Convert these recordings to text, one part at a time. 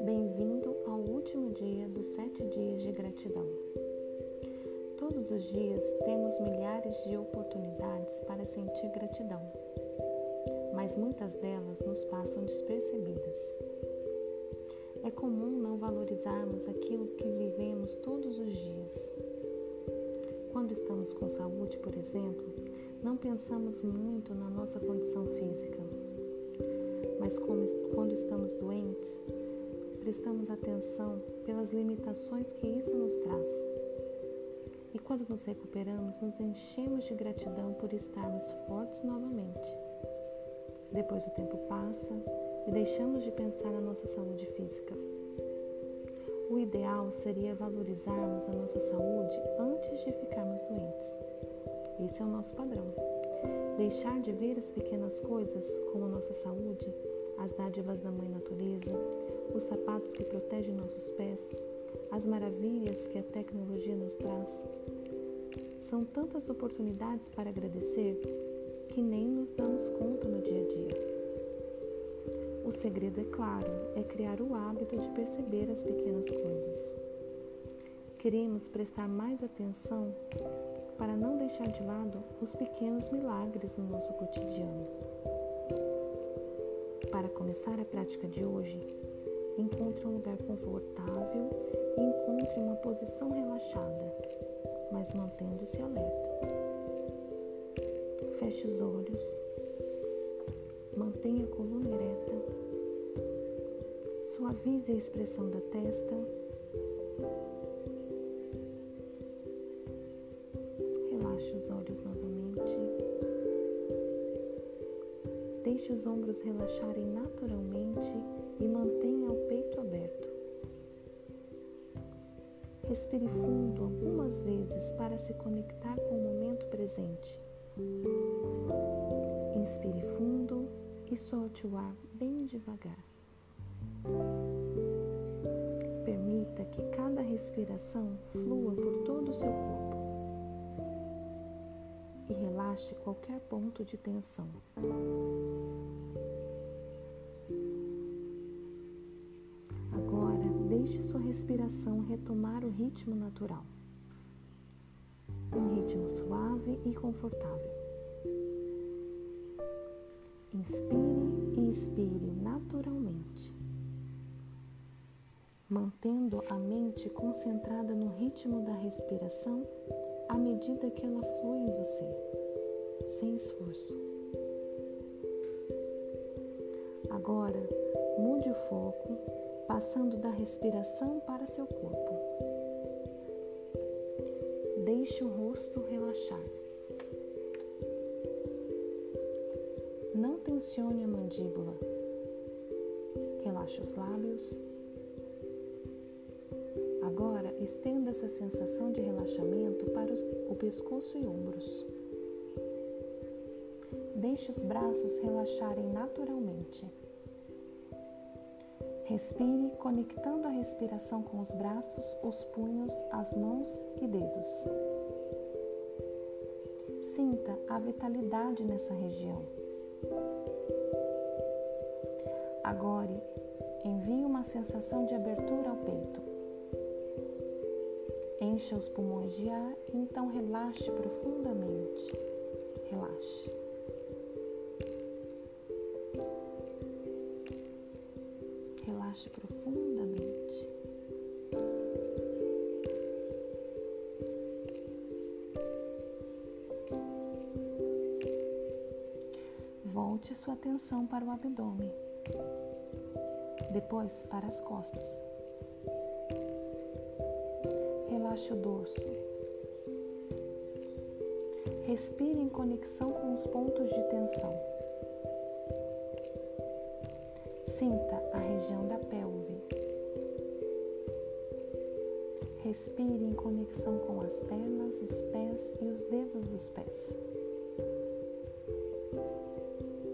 Bem-vindo ao último dia dos sete dias de gratidão. Todos os dias temos milhares de oportunidades para sentir gratidão, mas muitas delas nos passam despercebidas. É comum não valorizarmos aquilo que vivemos todos os dias. Quando estamos com saúde, por exemplo, não pensamos muito na nossa condição física. Mas quando estamos doentes, prestamos atenção pelas limitações que isso nos traz. E quando nos recuperamos, nos enchemos de gratidão por estarmos fortes novamente. Depois o tempo passa e deixamos de pensar na nossa saúde física. O ideal seria valorizarmos a nossa saúde antes de ficarmos doentes. Esse é o nosso padrão. Deixar de ver as pequenas coisas, como nossa saúde, as dádivas da Mãe Natureza, os sapatos que protegem nossos pés, as maravilhas que a tecnologia nos traz. São tantas oportunidades para agradecer que nem nos damos conta no dia a dia. O segredo, é claro, é criar o hábito de perceber as pequenas coisas. Queremos prestar mais atenção para não deixar de lado os pequenos milagres no nosso cotidiano. Para começar a prática de hoje, encontre um lugar confortável e encontre uma posição relaxada, mas mantendo-se alerta. Feche os olhos, mantenha a coluna ereta Suavize a expressão da testa. Relaxe os olhos novamente. Deixe os ombros relaxarem naturalmente e mantenha o peito aberto. Respire fundo algumas vezes para se conectar com o momento presente. Inspire fundo e solte o ar bem devagar. Permita que cada respiração flua por todo o seu corpo e relaxe qualquer ponto de tensão. Agora, deixe sua respiração retomar o ritmo natural. Um ritmo suave e confortável. Inspire e expire naturalmente mantendo a mente concentrada no ritmo da respiração à medida que ela flui em você, sem esforço. Agora, mude o foco, passando da respiração para seu corpo. Deixe o rosto relaxar. Não tensione a mandíbula. Relaxe os lábios estenda essa sensação de relaxamento para os, o pescoço e ombros. Deixe os braços relaxarem naturalmente. Respire conectando a respiração com os braços, os punhos, as mãos e dedos. Sinta a vitalidade nessa região. Agora, envie uma sensação de abertura ao peito. Encha os pulmões de ar e então relaxe profundamente. Relaxe. Relaxe profundamente. Volte sua atenção para o abdômen, depois para as costas relaxe o dorso. Respire em conexão com os pontos de tensão. Sinta a região da pelve. Respire em conexão com as pernas, os pés e os dedos dos pés.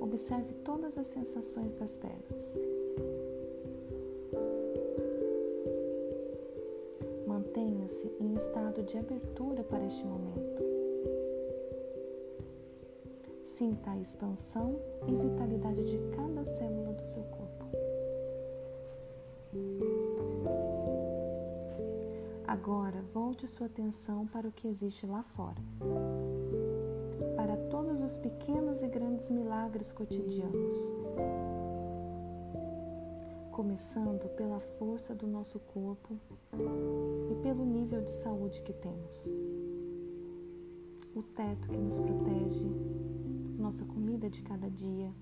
Observe todas as sensações das pernas. Mantenha-se em estado de abertura para este momento. Sinta a expansão e vitalidade de cada célula do seu corpo. Agora volte sua atenção para o que existe lá fora. Para todos os pequenos e grandes milagres cotidianos. Começando pela força do nosso corpo pelo nível de saúde que temos. O teto que nos protege, nossa comida de cada dia,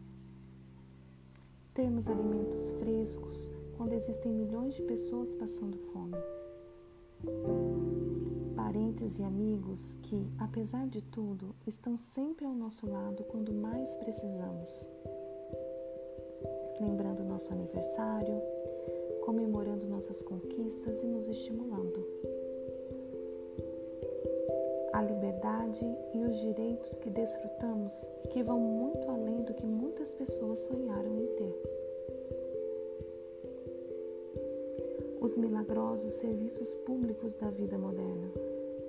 termos alimentos frescos quando existem milhões de pessoas passando fome. Parentes e amigos que, apesar de tudo, estão sempre ao nosso lado quando mais precisamos. Lembrando nosso aniversário, comemorando nossas conquistas e nos estimulando. A liberdade e os direitos que desfrutamos e que vão muito além do que muitas pessoas sonharam em ter. os milagrosos serviços públicos da vida moderna: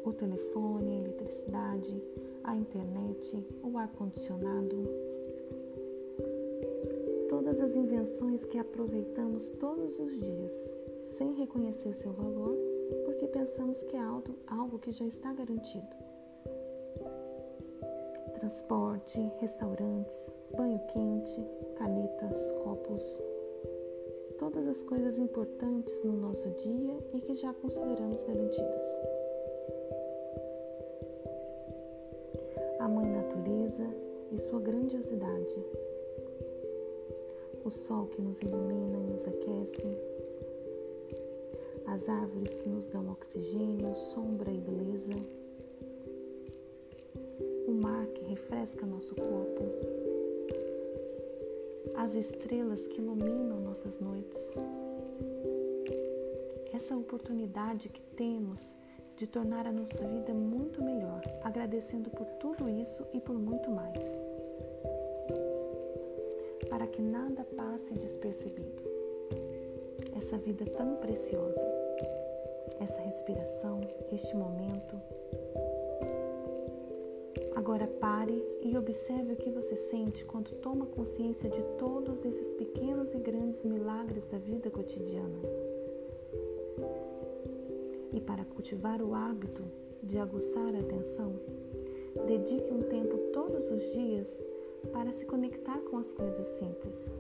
o telefone, a eletricidade, a internet, o ar-condicionado. Todas as invenções que aproveitamos todos os dias, sem reconhecer seu valor, porque pensamos que é algo, que já está garantido. Transporte, restaurantes, banho quente, canetas, copos, todas as coisas importantes no nosso dia e que já consideramos garantidas. A Mãe Natureza e sua grandiosidade. O sol que nos ilumina e nos aquece. As árvores que nos dão oxigênio, sombra e beleza. O mar que refresca nosso corpo as estrelas que iluminam nossas noites. Essa oportunidade que temos de tornar a nossa vida muito melhor, agradecendo por tudo isso e por muito mais. Para que nada passe despercebido. Essa vida tão preciosa, essa respiração, este momento Agora pare e observe o que você sente quando toma consciência de todos esses pequenos e grandes milagres da vida cotidiana. E para cultivar o hábito de aguçar a atenção, dedique um tempo todos os dias para se conectar com as coisas simples.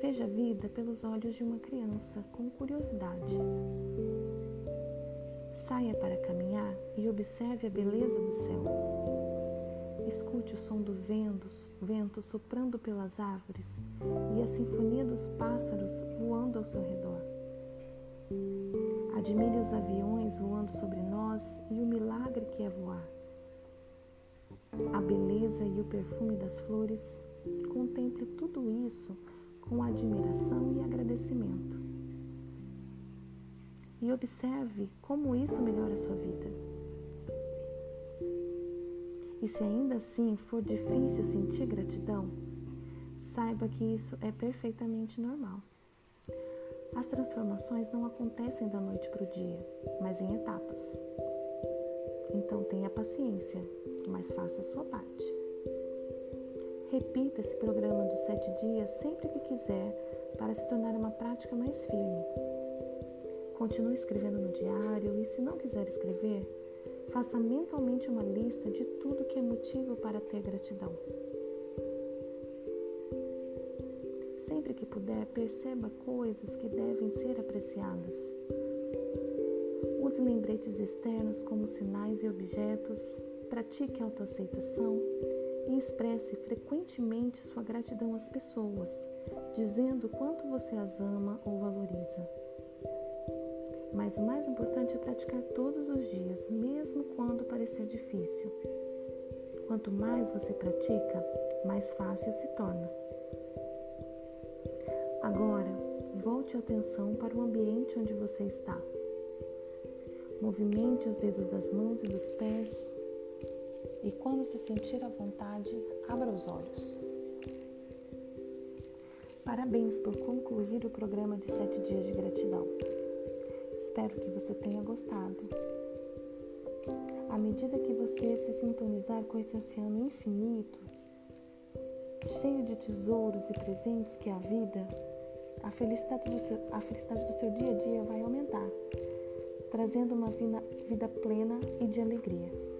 Veja a vida pelos olhos de uma criança com curiosidade. Saia para caminhar e observe a beleza do céu. Escute o som do vento, vento soprando pelas árvores e a sinfonia dos pássaros voando ao seu redor. Admire os aviões voando sobre nós e o milagre que é voar. A beleza e o perfume das flores. Contemple tudo isso com admiração e agradecimento e observe como isso melhora a sua vida. E se ainda assim for difícil sentir gratidão, saiba que isso é perfeitamente normal. As transformações não acontecem da noite para o dia, mas em etapas. Então tenha paciência, mas faça a sua parte. Repita esse programa dos sete dias sempre que quiser para se tornar uma prática mais firme. Continue escrevendo no diário e, se não quiser escrever, faça mentalmente uma lista de tudo que é motivo para ter gratidão. Sempre que puder, perceba coisas que devem ser apreciadas. Use lembretes externos como sinais e objetos, pratique autoaceitação e expresse frequentemente sua gratidão às pessoas, dizendo quanto você as ama ou valoriza. Mas o mais importante é praticar todos os dias, mesmo quando parecer difícil. Quanto mais você pratica, mais fácil se torna. Agora, volte a atenção para o ambiente onde você está. Movimente os dedos das mãos e dos pés e, quando se sentir à vontade, abra os olhos. Parabéns por concluir o programa de 7 dias de gratidão. Espero que você tenha gostado. À medida que você se sintonizar com esse oceano infinito, cheio de tesouros e presentes que é a vida, a felicidade do seu, a felicidade do seu dia a dia vai aumentar, trazendo uma vida plena e de alegria.